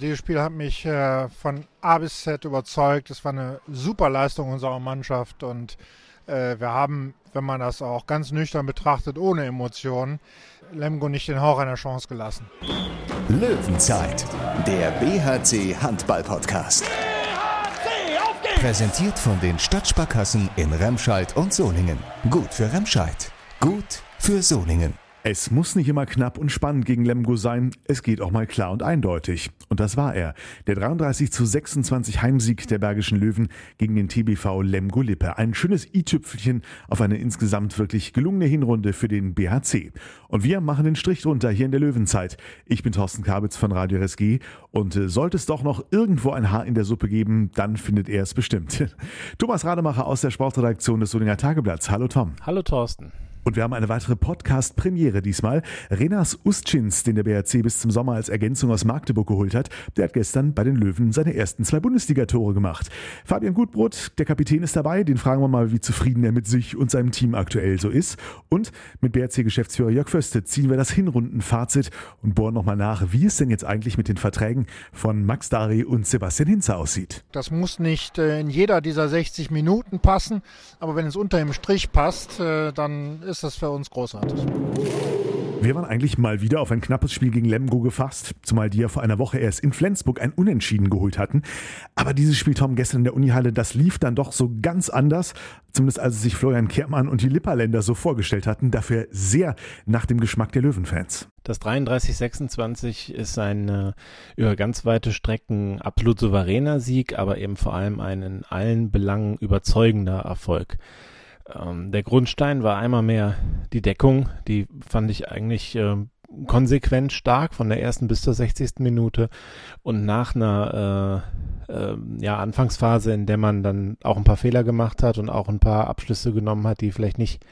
Dieses Spiel hat mich äh, von A bis Z überzeugt. Es war eine super Leistung unserer Mannschaft und äh, wir haben, wenn man das auch ganz nüchtern betrachtet, ohne Emotionen, Lemgo nicht den Hauch einer Chance gelassen. Löwenzeit, der BHC Handball Podcast. BHC, Präsentiert von den Stadtsparkassen in Remscheid und Solingen. Gut für Remscheid, gut für Solingen. Es muss nicht immer knapp und spannend gegen Lemgo sein, es geht auch mal klar und eindeutig. Und das war er. Der 33 zu 26 Heimsieg der Bergischen Löwen gegen den TBV Lemgo Lippe. Ein schönes i-Tüpfelchen auf eine insgesamt wirklich gelungene Hinrunde für den BHC. Und wir machen den Strich drunter hier in der Löwenzeit. Ich bin Thorsten Kabitz von Radio RSG und äh, sollte es doch noch irgendwo ein Haar in der Suppe geben, dann findet er es bestimmt. Thomas Rademacher aus der Sportredaktion des Solinger Tageblatts. Hallo Tom. Hallo Thorsten. Und wir haben eine weitere Podcast-Premiere diesmal. Renas Ustschins, den der BRC bis zum Sommer als Ergänzung aus Magdeburg geholt hat, der hat gestern bei den Löwen seine ersten zwei Bundesligatore gemacht. Fabian Gutbrot, der Kapitän, ist dabei. Den fragen wir mal, wie zufrieden er mit sich und seinem Team aktuell so ist. Und mit BRC-Geschäftsführer Jörg Föste ziehen wir das Hinrundenfazit und bohren nochmal nach, wie es denn jetzt eigentlich mit den Verträgen von Max Dari und Sebastian Hinze aussieht. Das muss nicht äh, in jeder dieser 60 Minuten passen, aber wenn es unter dem Strich passt, äh, dann ist ist das für uns großartig. Wir waren eigentlich mal wieder auf ein knappes Spiel gegen Lemgo gefasst, zumal die ja vor einer Woche erst in Flensburg ein Unentschieden geholt hatten. Aber dieses Spiel, Tom, gestern in der Unihalle, das lief dann doch so ganz anders. Zumindest als sich Florian Kehrmann und die Lipperländer so vorgestellt hatten. Dafür sehr nach dem Geschmack der Löwenfans. Das 33-26 ist ein äh, über ganz weite Strecken absolut souveräner Sieg, aber eben vor allem ein in allen Belangen überzeugender Erfolg. Ähm, der Grundstein war einmal mehr die Deckung, die fand ich eigentlich äh, konsequent stark von der ersten bis zur 60. Minute und nach einer äh, äh, ja, Anfangsphase, in der man dann auch ein paar Fehler gemacht hat und auch ein paar Abschlüsse genommen hat, die vielleicht nicht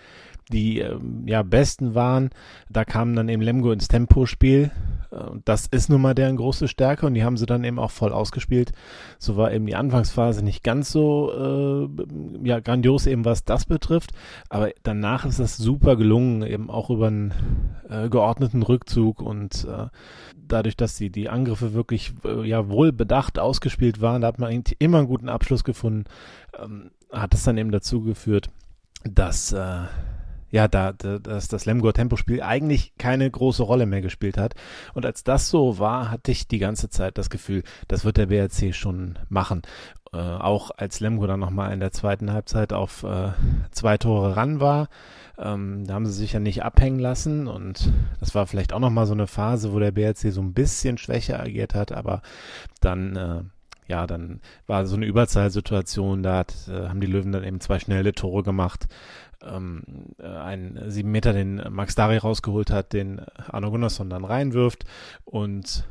die äh, ja besten waren, da kam dann eben Lemgo ins Tempospiel und das ist nun mal deren große Stärke und die haben sie dann eben auch voll ausgespielt. So war eben die Anfangsphase nicht ganz so äh, ja, grandios eben, was das betrifft. Aber danach ist das super gelungen, eben auch über einen äh, geordneten Rückzug und äh, dadurch, dass die, die Angriffe wirklich äh, ja wohl bedacht ausgespielt waren, da hat man immer einen guten Abschluss gefunden, ähm, hat das dann eben dazu geführt, dass äh, ja, da, da dass das Lemgor Tempospiel eigentlich keine große Rolle mehr gespielt hat. Und als das so war, hatte ich die ganze Zeit das Gefühl, das wird der BRC schon machen. Äh, auch als Lemgo dann nochmal in der zweiten Halbzeit auf äh, zwei Tore ran war, ähm, da haben sie sich ja nicht abhängen lassen und das war vielleicht auch nochmal so eine Phase, wo der BRC so ein bisschen schwächer agiert hat, aber dann äh, ja, dann war so eine Überzahlsituation, da hat, äh, haben die Löwen dann eben zwei schnelle Tore gemacht ähm, äh, einen sieben Meter, den Max Dari rausgeholt hat, den Arno Gunnarsson dann reinwirft und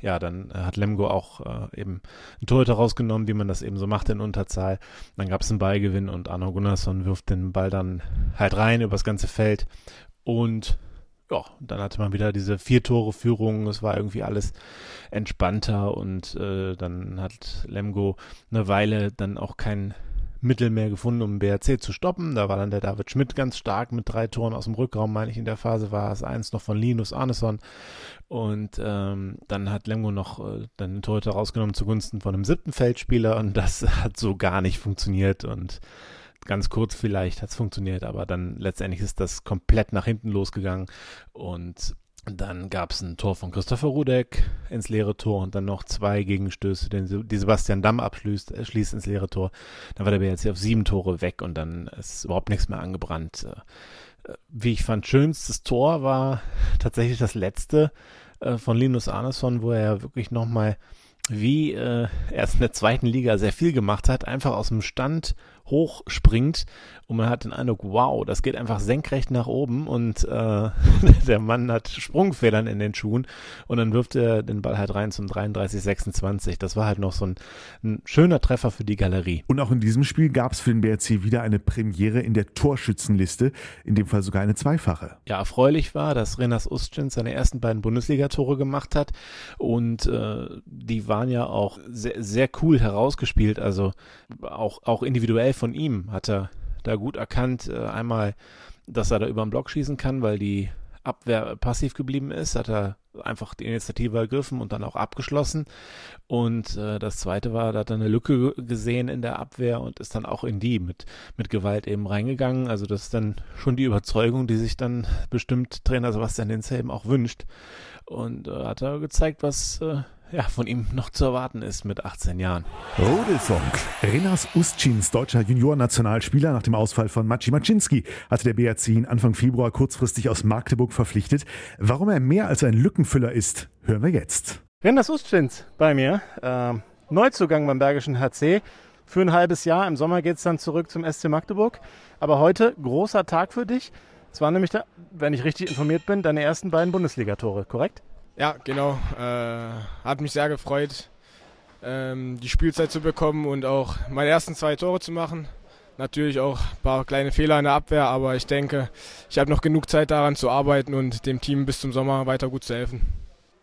ja, dann hat Lemgo auch äh, eben ein Torhüter rausgenommen, wie man das eben so macht in Unterzahl. Dann gab es einen Ballgewinn und Arno Gunnarsson wirft den Ball dann halt rein übers ganze Feld und ja, dann hatte man wieder diese vier Tore Führung. Es war irgendwie alles entspannter und äh, dann hat Lemgo eine Weile dann auch kein Mittel mehr gefunden, um BRC zu stoppen. Da war dann der David Schmidt ganz stark mit drei Toren aus dem Rückraum, meine ich, in der Phase war es eins noch von Linus Arneson. Und ähm, dann hat Lemgo noch äh, dann den Torhüter rausgenommen zugunsten von einem siebten Feldspieler und das hat so gar nicht funktioniert und ganz kurz vielleicht hat es funktioniert, aber dann letztendlich ist das komplett nach hinten losgegangen und dann gab es ein Tor von Christopher Rudek ins leere Tor und dann noch zwei Gegenstöße, den, die Sebastian Damm abschließt äh, schließt ins leere Tor. Dann war der BRC auf sieben Tore weg und dann ist überhaupt nichts mehr angebrannt. Äh, wie ich fand, schönstes Tor war tatsächlich das letzte äh, von Linus Arneson, wo er wirklich nochmal wie er es in der zweiten Liga sehr viel gemacht hat, einfach aus dem Stand hochspringt und man hat den Eindruck, wow, das geht einfach senkrecht nach oben und äh, der Mann hat Sprungfedern in den Schuhen und dann wirft er den Ball halt rein zum 33-26. Das war halt noch so ein, ein, schöner Treffer für die Galerie. Und auch in diesem Spiel gab es für den BRC wieder eine Premiere in der Torschützenliste, in dem Fall sogar eine zweifache. Ja, erfreulich war, dass Renas Ustjens seine ersten beiden Bundesligatore gemacht hat und äh, die waren ja auch sehr, sehr cool herausgespielt, also auch, auch individuell von ihm hat er da gut erkannt. Äh, einmal, dass er da über den Block schießen kann, weil die Abwehr passiv geblieben ist, hat er einfach die Initiative ergriffen und dann auch abgeschlossen. Und äh, das zweite war, da hat er eine Lücke gesehen in der Abwehr und ist dann auch in die mit, mit Gewalt eben reingegangen. Also das ist dann schon die Überzeugung, die sich dann bestimmt Trainer Sebastian eben auch wünscht. Und äh, hat er gezeigt, was äh, ja, von ihm noch zu erwarten ist mit 18 Jahren. Rudelfunk. Renas Ustschins, deutscher Junior-Nationalspieler nach dem Ausfall von Maciej Maczynski, hatte der BRC ihn Anfang Februar kurzfristig aus Magdeburg verpflichtet. Warum er mehr als ein Lückenfüller ist, hören wir jetzt. Renas Ustschins bei mir. Äh, Neuzugang beim Bergischen HC. Für ein halbes Jahr. Im Sommer geht es dann zurück zum SC Magdeburg. Aber heute großer Tag für dich. Es waren nämlich, da, wenn ich richtig informiert bin, deine ersten beiden Bundesligatore, korrekt? Ja, genau. Äh, hat mich sehr gefreut, ähm, die Spielzeit zu bekommen und auch meine ersten zwei Tore zu machen. Natürlich auch ein paar kleine Fehler in der Abwehr, aber ich denke, ich habe noch genug Zeit daran zu arbeiten und dem Team bis zum Sommer weiter gut zu helfen.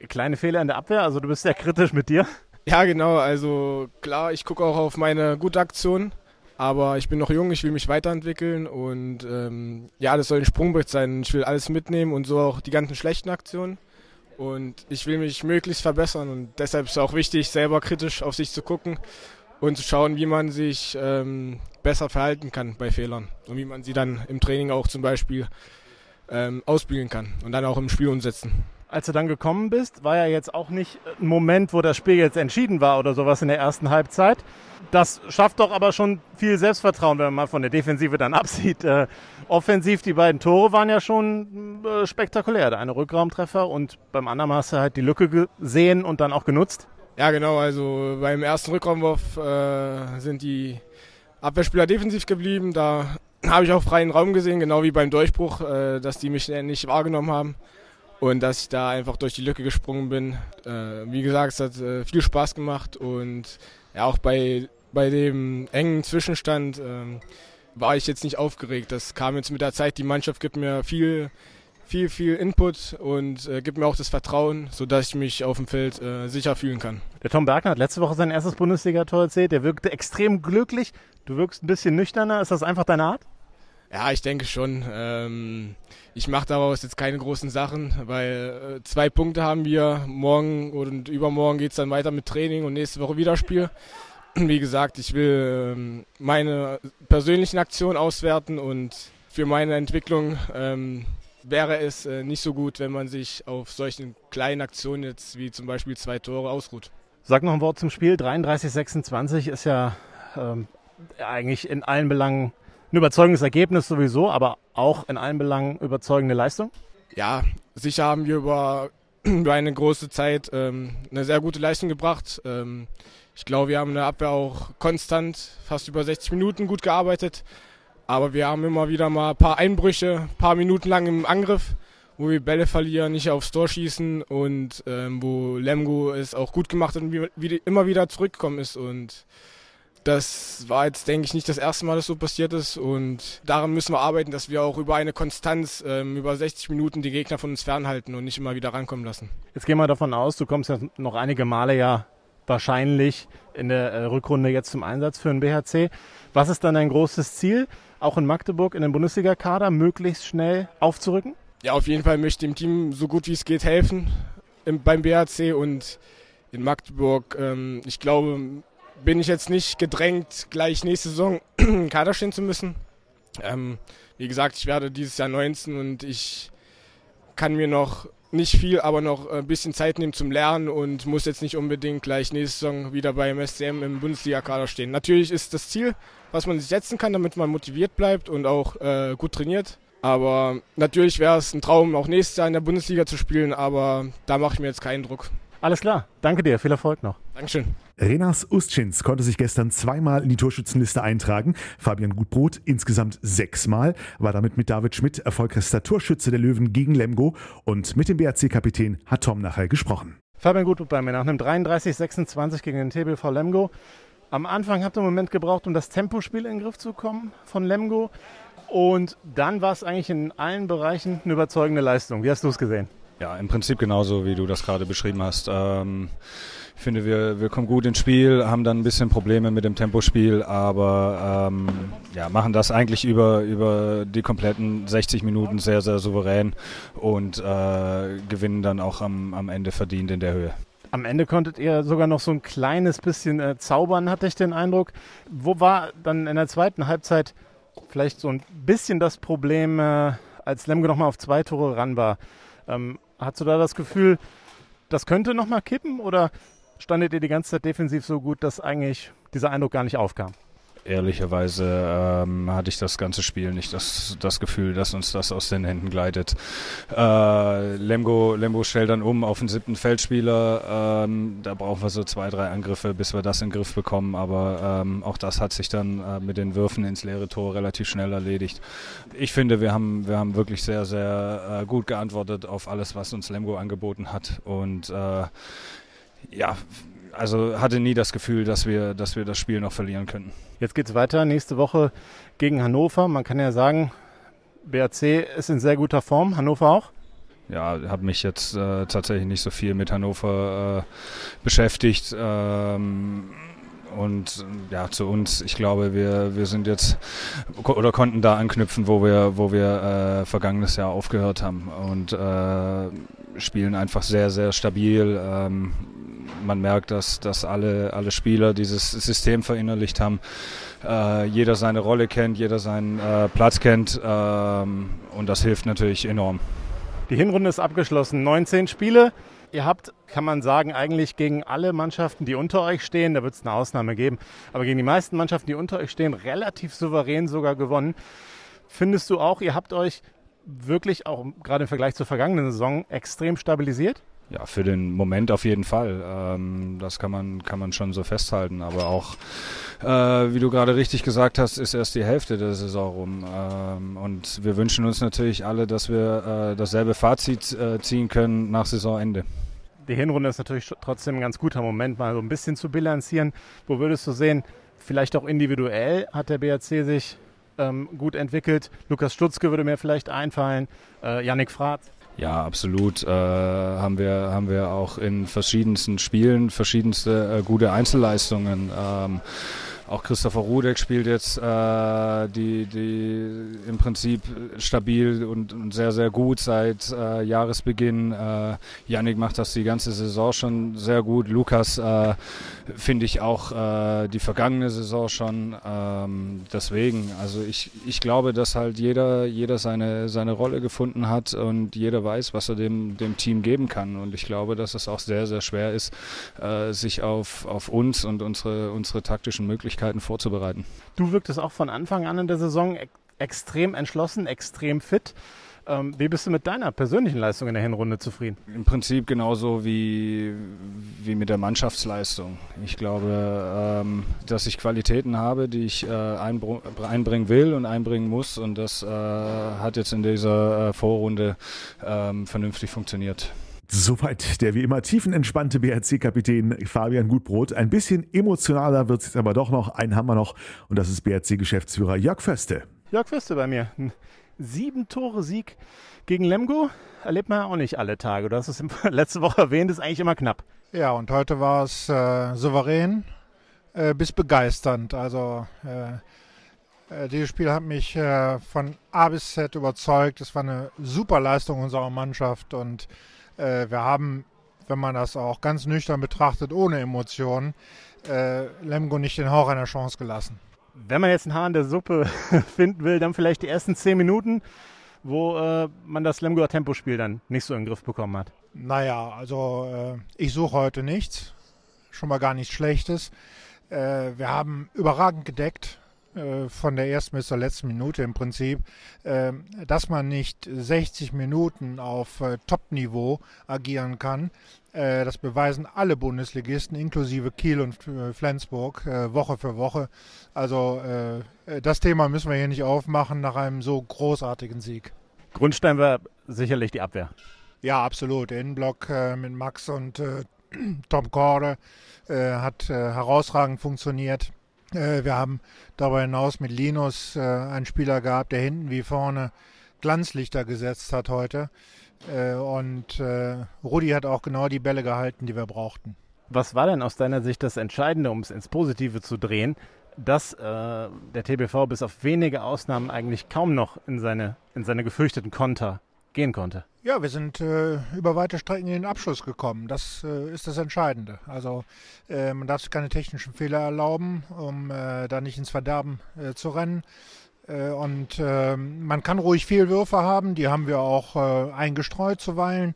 Kleine Fehler in der Abwehr, also du bist sehr kritisch mit dir. Ja, genau. Also klar, ich gucke auch auf meine gute Aktion, aber ich bin noch jung, ich will mich weiterentwickeln und ähm, ja, das soll ein Sprungbrett sein. Ich will alles mitnehmen und so auch die ganzen schlechten Aktionen. Und ich will mich möglichst verbessern und deshalb ist es auch wichtig, selber kritisch auf sich zu gucken und zu schauen, wie man sich ähm, besser verhalten kann bei Fehlern und wie man sie dann im Training auch zum Beispiel ähm, ausbügeln kann und dann auch im Spiel umsetzen. Als du dann gekommen bist, war ja jetzt auch nicht ein Moment, wo das Spiel jetzt entschieden war oder sowas in der ersten Halbzeit. Das schafft doch aber schon viel Selbstvertrauen, wenn man mal von der Defensive dann absieht. Offensiv, die beiden Tore waren ja schon äh, spektakulär. Der eine Rückraumtreffer und beim anderen hast du halt die Lücke gesehen und dann auch genutzt. Ja, genau. Also beim ersten Rückraumwurf äh, sind die Abwehrspieler defensiv geblieben. Da habe ich auch freien Raum gesehen, genau wie beim Durchbruch, äh, dass die mich nicht wahrgenommen haben und dass ich da einfach durch die Lücke gesprungen bin. Äh, wie gesagt, es hat äh, viel Spaß gemacht und ja, auch bei, bei dem engen Zwischenstand ähm, war ich jetzt nicht aufgeregt. Das kam jetzt mit der Zeit. Die Mannschaft gibt mir viel, viel, viel Input und äh, gibt mir auch das Vertrauen, sodass ich mich auf dem Feld äh, sicher fühlen kann. Der Tom Bergner hat letzte Woche sein erstes Bundesliga-Tor erzählt. Der wirkte extrem glücklich. Du wirkst ein bisschen nüchterner. Ist das einfach deine Art? Ja, ich denke schon. Ähm, ich mache daraus jetzt keine großen Sachen, weil äh, zwei Punkte haben wir. Morgen und übermorgen geht es dann weiter mit Training und nächste Woche wieder Spiel. Wie gesagt, ich will ähm, meine persönlichen Aktionen auswerten und für meine Entwicklung ähm, wäre es äh, nicht so gut, wenn man sich auf solchen kleinen Aktionen jetzt wie zum Beispiel zwei Tore ausruht. Sag noch ein Wort zum Spiel. 33-26 ist ja ähm, eigentlich in allen Belangen ein überzeugendes Ergebnis sowieso, aber auch in allen Belangen überzeugende Leistung? Ja, sicher haben wir über, über eine große Zeit ähm, eine sehr gute Leistung gebracht. Ähm, ich glaube, wir haben in der Abwehr auch konstant fast über 60 Minuten gut gearbeitet. Aber wir haben immer wieder mal ein paar Einbrüche, ein paar Minuten lang im Angriff, wo wir Bälle verlieren, nicht aufs Tor schießen und ähm, wo Lemgo es auch gut gemacht hat und wie, immer wieder zurückgekommen ist. Und das war jetzt, denke ich, nicht das erste Mal, dass so passiert ist. Und daran müssen wir arbeiten, dass wir auch über eine Konstanz, ähm, über 60 Minuten die Gegner von uns fernhalten und nicht immer wieder rankommen lassen. Jetzt gehen wir davon aus, du kommst ja noch einige Male ja wahrscheinlich in der äh, Rückrunde jetzt zum Einsatz für den BHC. Was ist dann dein großes Ziel, auch in Magdeburg in den Bundesliga-Kader möglichst schnell aufzurücken? Ja, auf jeden Fall möchte ich dem Team so gut wie es geht helfen im, beim BHC und in Magdeburg. Ähm, ich glaube, bin ich jetzt nicht gedrängt, gleich nächste Saison im Kader stehen zu müssen. Ähm, wie gesagt, ich werde dieses Jahr 19 und ich kann mir noch nicht viel, aber noch ein bisschen Zeit nehmen zum Lernen und muss jetzt nicht unbedingt gleich nächste Saison wieder beim SCM im Bundesliga-Kader stehen. Natürlich ist das Ziel, was man sich setzen kann, damit man motiviert bleibt und auch äh, gut trainiert. Aber natürlich wäre es ein Traum, auch nächstes Jahr in der Bundesliga zu spielen, aber da mache ich mir jetzt keinen Druck. Alles klar, danke dir, viel Erfolg noch. Dankeschön. Renas Ustschins konnte sich gestern zweimal in die Torschützenliste eintragen. Fabian Gutbrot insgesamt sechsmal, war damit mit David Schmidt erfolgreichster Torschütze der Löwen gegen Lemgo und mit dem BRC-Kapitän hat Tom nachher gesprochen. Fabian Gutbrot bei mir nach einem 33-26 gegen den TBV Lemgo. Am Anfang habt ihr einen Moment gebraucht, um das Tempospiel in den Griff zu kommen von Lemgo. Und dann war es eigentlich in allen Bereichen eine überzeugende Leistung. Wie hast du es gesehen? Ja, im Prinzip genauso, wie du das gerade beschrieben hast. Ähm, ich finde, wir, wir kommen gut ins Spiel, haben dann ein bisschen Probleme mit dem Tempospiel, aber ähm, ja, machen das eigentlich über, über die kompletten 60 Minuten sehr, sehr souverän und äh, gewinnen dann auch am, am Ende verdient in der Höhe. Am Ende konntet ihr sogar noch so ein kleines bisschen äh, zaubern, hatte ich den Eindruck. Wo war dann in der zweiten Halbzeit vielleicht so ein bisschen das Problem, äh, als Lemgo nochmal auf zwei Tore ran war? Ähm, hast du da das Gefühl, das könnte nochmal kippen oder standet ihr die ganze Zeit defensiv so gut, dass eigentlich dieser Eindruck gar nicht aufkam? Ehrlicherweise ähm, hatte ich das ganze Spiel nicht das, das Gefühl, dass uns das aus den Händen gleitet. Äh, Lemgo, Lemgo stellt dann um auf den siebten Feldspieler. Ähm, da brauchen wir so zwei, drei Angriffe, bis wir das in den Griff bekommen. Aber ähm, auch das hat sich dann äh, mit den Würfen ins leere Tor relativ schnell erledigt. Ich finde, wir haben, wir haben wirklich sehr, sehr äh, gut geantwortet auf alles, was uns Lemgo angeboten hat. Und äh, ja, also hatte nie das Gefühl, dass wir, dass wir das Spiel noch verlieren könnten. Jetzt geht es weiter nächste Woche gegen Hannover. Man kann ja sagen, BRC ist in sehr guter Form. Hannover auch? Ja, habe mich jetzt äh, tatsächlich nicht so viel mit Hannover äh, beschäftigt. Ähm, und ja, zu uns, ich glaube, wir, wir sind jetzt oder konnten da anknüpfen, wo wir, wo wir äh, vergangenes Jahr aufgehört haben und äh, spielen einfach sehr, sehr stabil. Ähm, man merkt, dass, dass alle, alle Spieler dieses System verinnerlicht haben. Äh, jeder seine Rolle kennt, jeder seinen äh, Platz kennt ähm, und das hilft natürlich enorm. Die Hinrunde ist abgeschlossen. 19 Spiele. Ihr habt, kann man sagen, eigentlich gegen alle Mannschaften, die unter euch stehen, da wird es eine Ausnahme geben, aber gegen die meisten Mannschaften, die unter euch stehen, relativ souverän sogar gewonnen. Findest du auch, ihr habt euch wirklich auch gerade im Vergleich zur vergangenen Saison extrem stabilisiert? Ja, für den Moment auf jeden Fall. Ähm, das kann man, kann man schon so festhalten. Aber auch, äh, wie du gerade richtig gesagt hast, ist erst die Hälfte der Saison rum. Ähm, und wir wünschen uns natürlich alle, dass wir äh, dasselbe Fazit äh, ziehen können nach Saisonende. Die Hinrunde ist natürlich trotzdem ein ganz guter Moment, mal so ein bisschen zu bilanzieren. Wo würdest du sehen, vielleicht auch individuell hat der BRC sich ähm, gut entwickelt? Lukas Stutzke würde mir vielleicht einfallen, äh, Yannick Fratz. Ja, absolut. Äh, haben wir haben wir auch in verschiedensten Spielen verschiedenste äh, gute Einzelleistungen. Ähm, auch Christopher Rudek spielt jetzt äh, die, die im Prinzip stabil und, und sehr, sehr gut seit äh, Jahresbeginn. Äh, Yannick macht das die ganze Saison schon sehr gut. Lukas äh, finde ich auch äh, die vergangene Saison schon. Ähm, deswegen, also ich, ich glaube, dass halt jeder, jeder seine, seine Rolle gefunden hat und jeder weiß, was er dem, dem Team geben kann. Und ich glaube, dass es auch sehr, sehr schwer ist, äh, sich auf, auf uns und unsere, unsere taktischen Möglichkeiten Möglichkeiten vorzubereiten. Du wirktest auch von Anfang an in der Saison extrem entschlossen, extrem fit. Ähm, wie bist du mit deiner persönlichen Leistung in der Hinrunde zufrieden? Im Prinzip genauso wie, wie mit der Mannschaftsleistung. Ich glaube, ähm, dass ich Qualitäten habe, die ich äh, einbringen will und einbringen muss. Und das äh, hat jetzt in dieser äh, Vorrunde ähm, vernünftig funktioniert. Soweit der wie immer tiefenentspannte BRC-Kapitän Fabian Gutbrot. Ein bisschen emotionaler wird es aber doch noch. Einen haben wir noch und das ist BRC-Geschäftsführer Jörg Föste. Jörg Föste bei mir. Ein sieben Tore Sieg gegen Lemgo erlebt man ja auch nicht alle Tage. Du hast es letzte Woche erwähnt, ist eigentlich immer knapp. Ja, und heute war es äh, souverän äh, bis begeisternd. Also äh, äh dieses Spiel hat mich äh, von A bis Z überzeugt. Es war eine super Leistung unserer Mannschaft und äh, wir haben, wenn man das auch ganz nüchtern betrachtet, ohne Emotionen, äh, Lemgo nicht den Hauch einer Chance gelassen. Wenn man jetzt einen Haar in der Suppe finden will, dann vielleicht die ersten zehn Minuten, wo äh, man das Lemgoer Tempospiel dann nicht so in den Griff bekommen hat. Naja, also äh, ich suche heute nichts, schon mal gar nichts Schlechtes. Äh, wir haben überragend gedeckt, von der ersten bis zur letzten Minute im Prinzip, äh, dass man nicht 60 Minuten auf äh, Top-Niveau agieren kann. Das beweisen alle Bundesligisten, inklusive Kiel und Flensburg, Woche für Woche. Also das Thema müssen wir hier nicht aufmachen nach einem so großartigen Sieg. Grundstein war sicherlich die Abwehr. Ja, absolut. Innenblock mit Max und Tom Korde hat herausragend funktioniert. Äh, wir haben darüber hinaus mit Linus äh, einen Spieler gehabt, der hinten wie vorne Glanzlichter gesetzt hat heute. und Rudi hat auch genau die Bälle gehalten, die wir brauchten. Was war denn aus deiner Sicht das Entscheidende, um es ins Positive zu drehen, dass äh, der TBV bis auf wenige Ausnahmen eigentlich kaum noch in seine, in seine gefürchteten Konter gehen konnte? Ja, wir sind äh, über weite Strecken in den Abschluss gekommen. Das äh, ist das Entscheidende. Also äh, man darf sich keine technischen Fehler erlauben, um äh, da nicht ins Verderben äh, zu rennen. und ähm, man kann ruhig Fehlwürfe haben, die haben wir auch eingestreut zuweilen.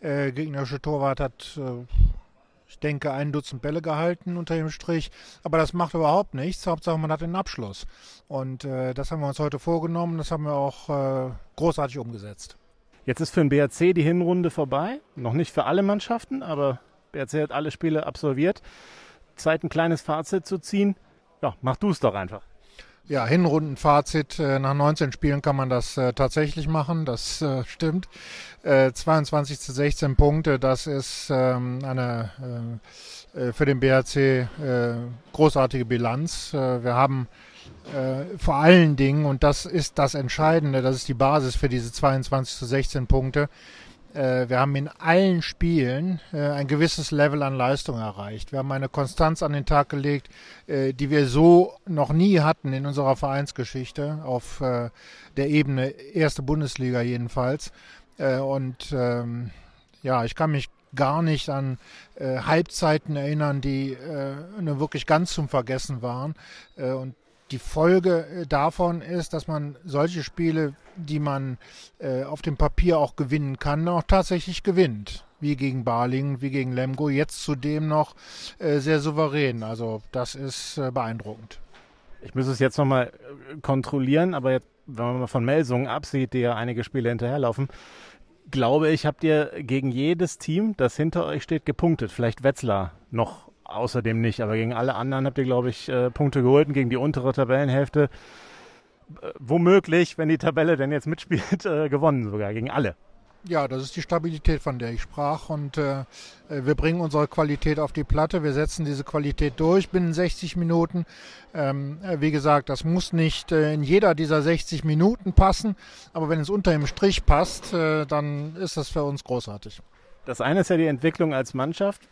Äh, gegnerische Torwart hat ich denke, ein Dutzend Bälle gehalten unter dem Strich. Aber das macht überhaupt nichts. Hauptsache, man hat den Abschluss. Und äh, das haben wir uns heute vorgenommen. Das haben wir auch äh, großartig umgesetzt. Jetzt ist für den BRC die Hinrunde vorbei. Noch nicht für alle Mannschaften, aber BRC hat alle Spiele absolviert. Zeit, ein kleines Fazit zu ziehen. Ja, mach du es doch einfach. Ja, Hinrundenfazit. Äh, nach 19 Spielen kann man das äh, tatsächlich machen. Das äh, stimmt. Äh, 22 zu 16 Punkte, das ist ähm, eine für den BRC großartige Bilanz. wir haben vor allen Dingen, und das ist das Entscheidende, das ist die Basis für diese 22 zu 16 Punkte, äh, wir haben in allen Spielen äh, ein gewisses Level an Leistung erreicht. Wir haben eine Konstanz an den Tag gelegt, äh, die wir so noch nie hatten in unserer Vereinsgeschichte, auf der Ebene erste Bundesliga jedenfalls. und ähm, ja, ich kann mich gar nicht an äh, Halbzeiten erinnern, die äh, wirklich ganz zum Vergessen waren. Äh, und die Folge äh, davon ist, dass man solche Spiele, die man äh, auf dem Papier auch gewinnen kann, auch tatsächlich gewinnt. Wie gegen Barling, wie gegen Lemgo, jetzt zudem noch äh, sehr souverän. Also das ist äh, beeindruckend. Ich muss es jetzt nochmal äh, kontrollieren, aber jetzt, wenn man mal von Melsungen absieht, die ja einige Spiele hinterherlaufen, glaube ich, habt ihr gegen jedes Team, das hinter euch steht, gepunktet. Vielleicht Wetzlar noch außerdem nicht. Aber gegen alle anderen habt ihr, glaube ich, äh, Punkte geholt und gegen die untere Tabellenhälfte äh, womöglich, wenn die Tabelle denn jetzt mitspielt, äh, gewonnen sogar gegen alle. Ja, das ist die Stabilität, von der ich sprach. Und äh, wir bringen unsere Qualität auf die Platte. Wir setzen diese Qualität durch binnen 60 Minuten. Ähm, wie gesagt, das muss nicht äh, in jeder dieser 60 Minuten passen. Aber wenn es unter dem Strich passt, äh, dann ist das für uns großartig. Das eine ist ja die Entwicklung als Mannschaft,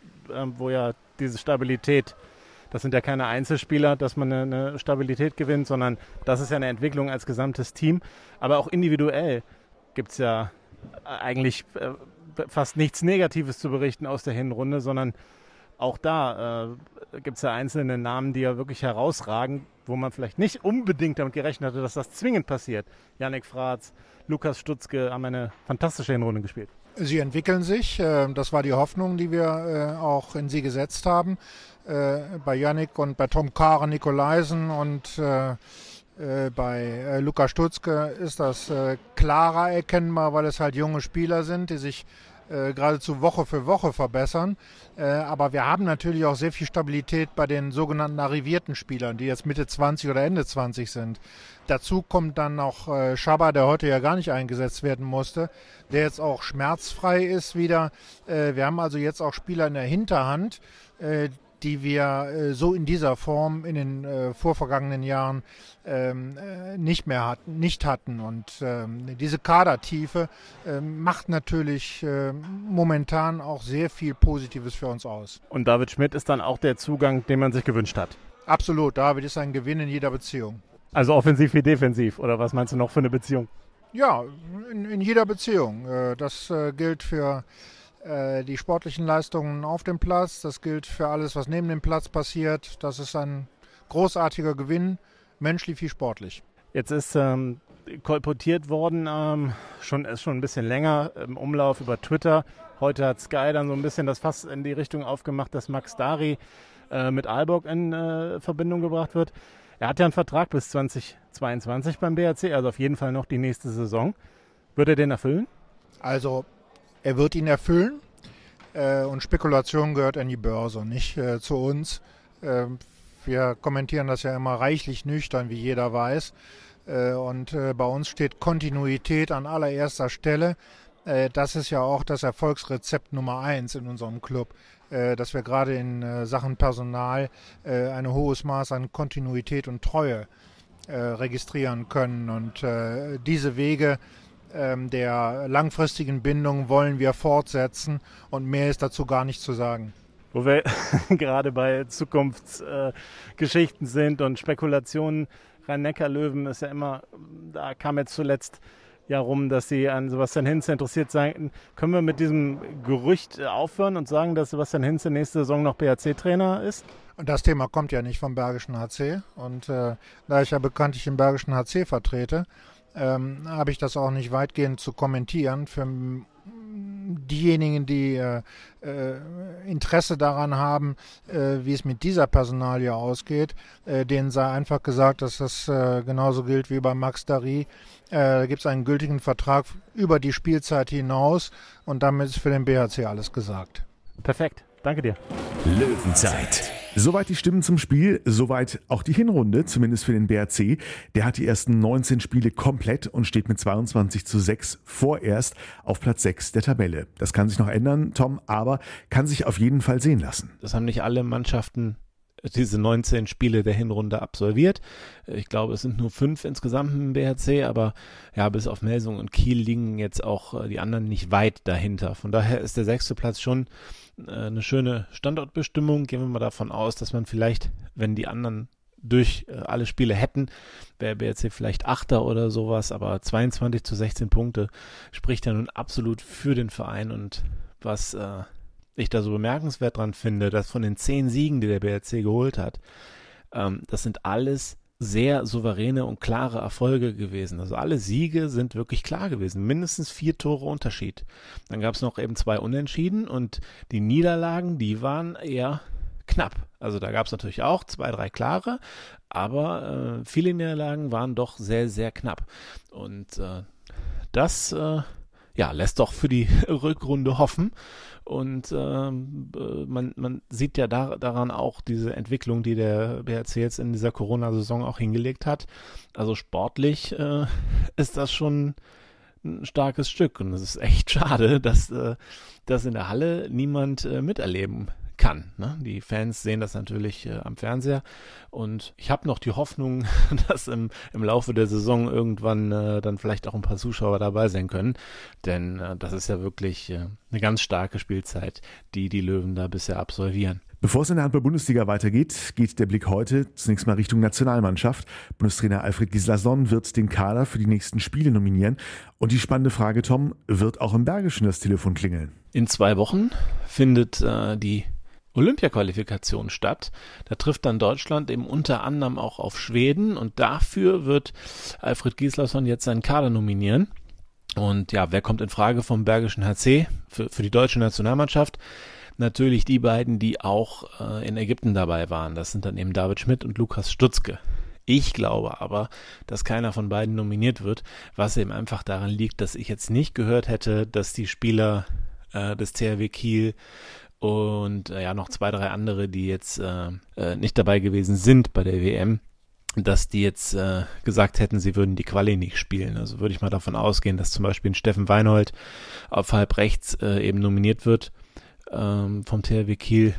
wo ja diese Stabilität, das sind ja keine Einzelspieler, dass man eine, eine Stabilität gewinnt, sondern das ist ja eine Entwicklung als gesamtes Team. Aber auch individuell gibt es ja eigentlich äh, fast nichts Negatives zu berichten aus der Hinrunde, sondern auch da äh, gibt es ja einzelne Namen, die ja wirklich herausragen, wo man vielleicht nicht unbedingt damit gerechnet hatte, dass das zwingend passiert. Yannick Fratz, Lukas Stutzke haben eine fantastische Hinrunde gespielt. Sie entwickeln sich. Ähm, das war die Hoffnung, die wir äh, auch in sie gesetzt haben. Äh, bei Yannick und bei Tom Karen Nikolaisen und äh, bei Lukas Stutzke ist das klarer erkennbar, weil es halt junge Spieler sind, die sich äh, geradezu Woche für Woche verbessern. Äh, aber wir haben natürlich auch sehr viel Stabilität bei den sogenannten arrivierten Spielern, die jetzt Mitte 20 oder Ende 20 sind. Dazu kommt dann noch äh, Schaber, der heute ja gar nicht eingesetzt werden musste, der jetzt auch schmerzfrei ist wieder. Äh, wir haben also jetzt auch Spieler in der Hinterhand, äh, die wir äh, so in dieser Form in den äh, vorvergangenen Jahren ähm, äh, nicht mehr hatten, nicht hatten. Und ähm, diese Kadertiefe ähm, macht natürlich momentan auch sehr viel Positives für uns aus. Und David Schmidt ist dann auch der Zugang, den man sich gewünscht hat. Absolut, David ist ein Gewinn in jeder Beziehung. Also offensiv wie defensiv, oder was meinst du noch für eine Beziehung? Ja, in, in jeder Beziehung. Das gilt für die sportlichen Leistungen auf dem Platz. Das gilt für alles, was neben dem Platz passiert. Das ist ein großartiger Gewinn, menschlich wie sportlich. Jetzt ist ähm, kolportiert worden, ähm, schon ist schon ein bisschen länger im Umlauf über Twitter. Heute hat Sky dann so ein bisschen das Fass in die Richtung aufgemacht, dass Max Dari äh, mit Aalborg in äh, Verbindung gebracht wird. Er hat ja einen Vertrag bis 2022 beim BRC, also auf jeden Fall noch die nächste Saison. Wird er den erfüllen? Also er wird ihn erfüllen. Äh, und Spekulation gehört an die Börse, nicht äh, zu uns. Äh, wir kommentieren das ja immer reichlich nüchtern, wie jeder weiß. Äh, und bei uns steht Kontinuität an allererster Stelle. Das ist ja auch das Erfolgsrezept Nummer eins in unserem Club, dass wir gerade in Sachen Personal ein hohes Maß an Kontinuität und Treue registrieren können. Und diese Wege ähm, der langfristigen Bindung wollen wir fortsetzen und mehr ist dazu gar nicht zu sagen. Wo wir gerade bei Zukunftsgeschichten äh, sind und Spekulationen, Rhein-Neckar-Löwen ist ja immer, da kam jetzt zuletzt ja rum, dass sie an Sebastian Hinze interessiert sein. Können wir mit diesem Gerücht aufhören und sagen, dass Sebastian Hinze nächste Saison noch BHC-Trainer ist? Und das Thema kommt ja nicht vom Bergischen HC. Und äh, da ich ja bekanntlich den Bergischen HC vertrete, ähm, habe ich das auch nicht weitgehend zu kommentieren. Für diejenigen, die äh, äh, Interesse daran haben, äh, wie es mit dieser Personalie ausgeht, äh, denen sei einfach gesagt, dass das äh, genauso gilt wie bei Max Dari. Äh, da gibt es einen gültigen Vertrag über die Spielzeit hinaus und damit ist für den BHC alles gesagt. Perfekt. Danke dir. Löwenzeit. Soweit die Stimmen zum Spiel, soweit auch die Hinrunde, zumindest für den BRC. Der hat die ersten 19 Spiele komplett und steht mit 22 zu 6 vorerst auf Platz 6 der Tabelle. Das kann sich noch ändern, Tom, aber kann sich auf jeden Fall sehen lassen. Das haben nicht alle Mannschaften diese 19 Spiele der Hinrunde absolviert. Ich glaube, es sind nur fünf insgesamt im BHC, aber ja, bis auf Melsung und Kiel liegen jetzt auch äh, die anderen nicht weit dahinter. Von daher ist der sechste Platz schon äh, eine schöne Standortbestimmung. Gehen wir mal davon aus, dass man vielleicht, wenn die anderen durch äh, alle Spiele hätten, wäre BRC vielleicht Achter oder sowas, aber 22 zu 16 Punkte spricht ja nun absolut für den Verein und was äh, ich da so bemerkenswert dran finde, dass von den zehn Siegen, die der BRC geholt hat, ähm, das sind alles sehr souveräne und klare Erfolge gewesen. Also alle Siege sind wirklich klar gewesen. Mindestens vier Tore Unterschied. Dann gab es noch eben zwei Unentschieden und die Niederlagen, die waren eher knapp. Also da gab es natürlich auch zwei, drei klare, aber äh, viele Niederlagen waren doch sehr, sehr knapp. Und äh, das äh, ja, lässt doch für die Rückrunde hoffen. Und ähm, äh, man, man sieht ja da, daran auch diese Entwicklung, die der BRC jetzt in dieser Corona-Saison auch hingelegt hat. Also sportlich äh, ist das schon ein starkes Stück. Und es ist echt schade, dass äh, das in der Halle niemand äh, miterleben kann. Ne? Die Fans sehen das natürlich äh, am Fernseher und ich habe noch die Hoffnung, dass im, im Laufe der Saison irgendwann äh, dann vielleicht auch ein paar Zuschauer dabei sein können, denn äh, das ist ja wirklich äh, eine ganz starke Spielzeit, die die Löwen da bisher absolvieren. Bevor es in der Handball-Bundesliga weitergeht, geht der Blick heute zunächst mal Richtung Nationalmannschaft. Bundestrainer Alfred Gislason wird den Kader für die nächsten Spiele nominieren. Und die spannende Frage, Tom, wird auch im Bergischen das Telefon klingeln? In zwei Wochen findet äh, die Olympiaqualifikation statt. Da trifft dann Deutschland eben unter anderem auch auf Schweden und dafür wird Alfred Gislason jetzt seinen Kader nominieren. Und ja, wer kommt in Frage vom Bergischen HC für, für die deutsche Nationalmannschaft? Natürlich die beiden, die auch äh, in Ägypten dabei waren. Das sind dann eben David Schmidt und Lukas Stutzke. Ich glaube aber, dass keiner von beiden nominiert wird, was eben einfach daran liegt, dass ich jetzt nicht gehört hätte, dass die Spieler äh, des THW Kiel und äh, ja noch zwei, drei andere, die jetzt äh, äh, nicht dabei gewesen sind bei der WM, dass die jetzt äh, gesagt hätten, sie würden die Quali nicht spielen. Also würde ich mal davon ausgehen, dass zum Beispiel ein Steffen Weinhold auf halb rechts äh, eben nominiert wird ähm, vom THW Kiel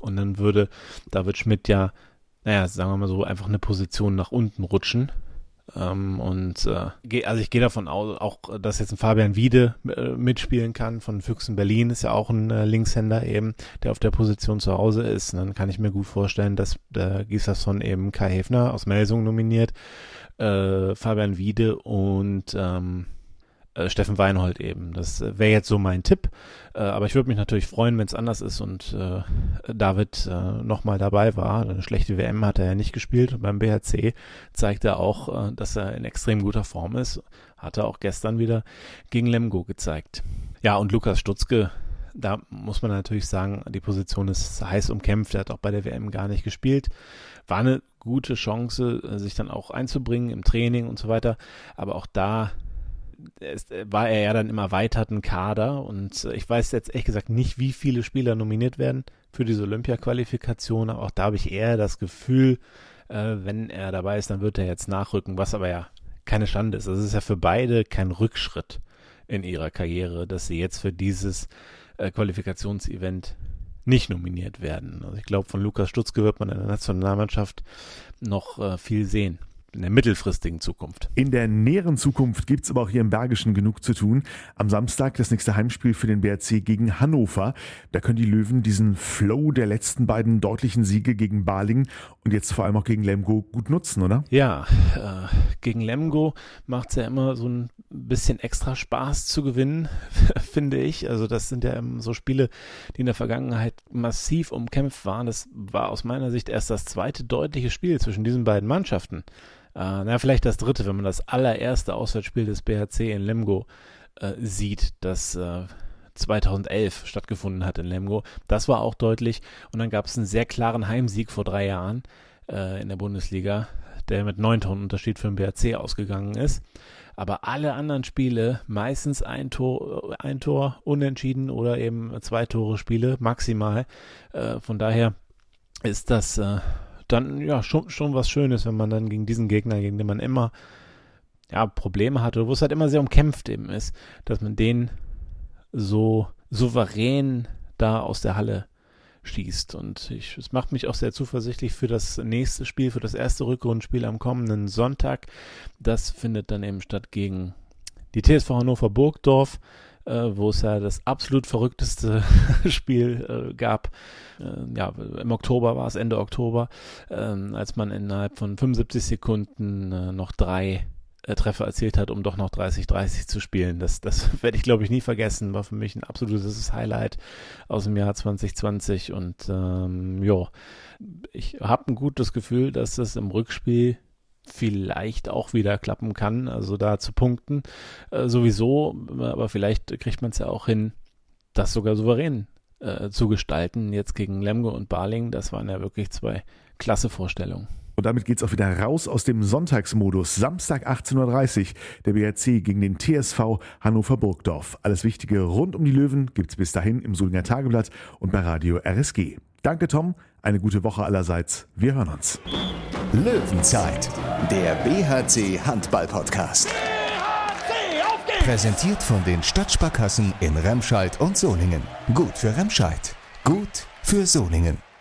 und dann würde David Schmidt ja, naja, sagen wir mal so, einfach eine Position nach unten rutschen ähm, und äh, also ich gehe davon aus, auch dass jetzt ein Fabian Wiede äh, mitspielen kann von Füchsen Berlin, ist ja auch ein äh, Linkshänder eben, der auf der Position zu Hause ist. Und dann kann ich mir gut vorstellen, dass der Gislason eben Kai Hefner aus Melsung nominiert, äh, Fabian Wiede und ähm, äh, Steffen Weinhold eben. Das äh, wäre jetzt so mein Tipp. Äh, aber ich würde mich natürlich freuen, wenn es anders ist und David nochmal dabei war. Eine schlechte WM hat er ja nicht gespielt. Und beim BHC zeigt er auch, dass er in extrem guter Form ist. Hat er auch gestern wieder gegen Lemgo gezeigt. Ja, und Lukas Stutzke, da muss man natürlich sagen, die Position ist heiß umkämpft. Er hat auch bei der WM gar nicht gespielt. War eine gute Chance, sich dann auch einzubringen im Training und so weiter. Aber auch da ist, war er ja dann im erweiterten Kader und ich weiß jetzt ehrlich gesagt nicht, wie viele Spieler nominiert werden für diese Olympia-Qualifikation, aber auch da habe ich eher das Gefühl, äh, wenn er dabei ist, dann wird er jetzt nachrücken, was aber ja keine Schande ist. Es ist ja für beide kein Rückschritt in ihrer Karriere, dass sie jetzt für dieses äh, Qualifikationsevent nicht nominiert werden. Also ich glaube, von Lukas Stutzke wird man in der Nationalmannschaft noch äh, viel sehen. In der mittelfristigen Zukunft. In der näheren Zukunft gibt es aber auch hier im Bergischen genug zu tun. Am Samstag das nächste Heimspiel für den BRC gegen Hannover. Da können die Löwen diesen Flow der letzten beiden deutlichen Siege gegen Balingen und jetzt vor allem auch gegen Lemgo gut nutzen, oder? Ja, äh, gegen Lemgo macht es ja immer so ein bisschen extra Spaß zu gewinnen, finde ich. Also das sind ja so Spiele, die in der Vergangenheit massiv umkämpft waren. Das war aus meiner Sicht erst das zweite deutliche Spiel zwischen diesen beiden Mannschaften. Äh, na, vielleicht das dritte, wenn man das allererste Auswärtsspiel des BHC in Lemgo äh, sieht, das äh, 2011 stattgefunden hat in Lemgo. Das war auch deutlich. Und dann gab es einen sehr klaren Heimsieg vor drei Jahren äh, in der Bundesliga, der mit neun Tonnen Unterschied für den BHC ausgegangen ist. Aber alle anderen Spiele, meistens ein Tor, ein Tor unentschieden oder eben zwei Tore Spiele maximal. Äh, von daher ist das äh, dann ja schon, schon was Schönes, wenn man dann gegen diesen Gegner, gegen den man immer ja, Probleme hatte, wo es halt immer sehr umkämpft eben ist, dass man den so souverän da aus der Halle schießt. Und ich, es macht mich auch sehr zuversichtlich für das nächste Spiel, für das erste Rückrundenspiel am kommenden Sonntag. Das findet dann eben statt gegen die TSV Hannover Burgdorf, äh, wo es ja das absolut verrückteste Spiel äh, gab. Äh, ja, im Oktober war es, Ende Oktober, ähm, als man innerhalb von 75 Sekunden äh, noch drei äh, Treffer erzielt hat, um doch noch 30-30 zu spielen. Das, das werde ich, glaube ich, nie vergessen. War für mich ein absolutes Highlight aus dem Jahr 2020. Und ähm, ja, ich habe ein gutes Gefühl, dass das im Rückspiel vielleicht auch wieder klappen kann, also da zu punkten. Äh, sowieso, aber vielleicht kriegt man es ja auch hin, das sogar souverän äh, zu gestalten. Jetzt gegen Lemgo und Barling, das waren ja wirklich zwei klasse Vorstellungen. Und damit geht's auch wieder raus aus dem Sonntagsmodus. Samstag 18.30 Uhr der BRC gegen den TSV Hannover Burgdorf. Alles Wichtige rund um die Löwen gibt's bis dahin im Solinger Tageblatt und bei Radio RSG. Danke Tom, eine gute Woche allerseits. Wir hören uns. Löwenzeit, der BHC Handball Podcast. BHC, Präsentiert von den Stadtsparkassen in Remscheid und Solingen. Gut für Remscheid, gut für Solingen.